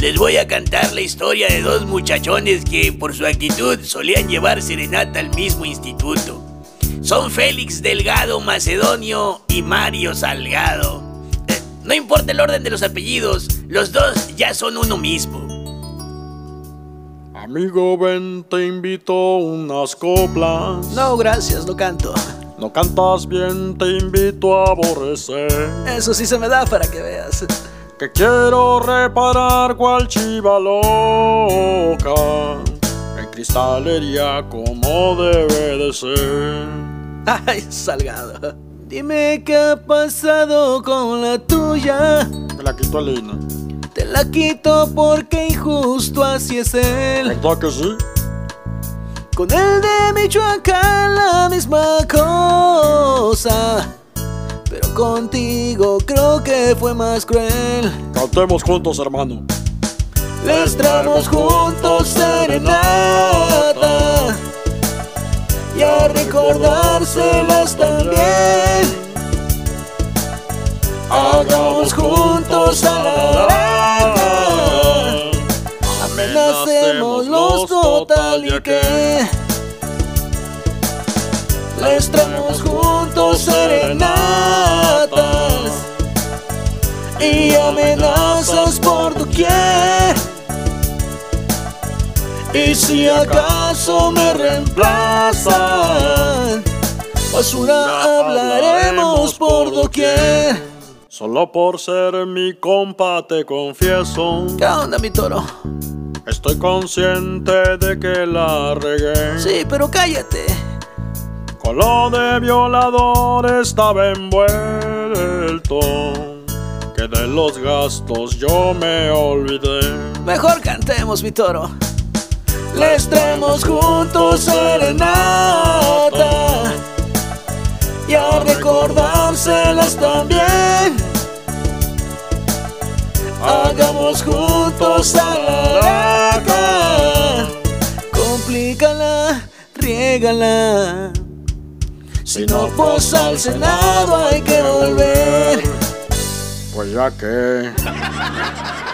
Les voy a cantar la historia de dos muchachones que por su actitud solían llevar serenata al mismo instituto. Son Félix Delgado Macedonio y Mario Salgado. Eh, no importa el orden de los apellidos, los dos ya son uno mismo. Amigo, ven, te invito unas coplas. No, gracias, no canto. No cantas bien, te invito a aborrecer. Eso sí se me da para que veas. Que quiero reparar cual chiva loca. En cristalería como debe de ser. Ay, Salgado. Dime qué ha pasado con la tuya. Me la quito Elena. Te la quito porque injusto así es él. ¿Verdad que sí? Con el de Michoacán la misma cosa. Contigo creo que fue más cruel. Cantemos juntos, hermano. Les traemos juntos serenata. Y a recordárselas también. Hagamos juntos a la Amenacemos los total y que les traemos juntos serenatas y amenazas por doquier. Y si acaso me reemplazan, basura hablaremos por doquier. Solo por ser mi compa te confieso. ¿Qué onda, mi toro? Estoy consciente de que la regué. Sí, pero cállate. Lo de violador estaba envuelto. Que de los gastos yo me olvidé. Mejor cantemos, mi toro. Les traemos juntos serenata. Y a recordárselas también. Hagamos juntos a la laca. Complícala, riégala. Si no, pues al Senado hay que volver. Pues ya que.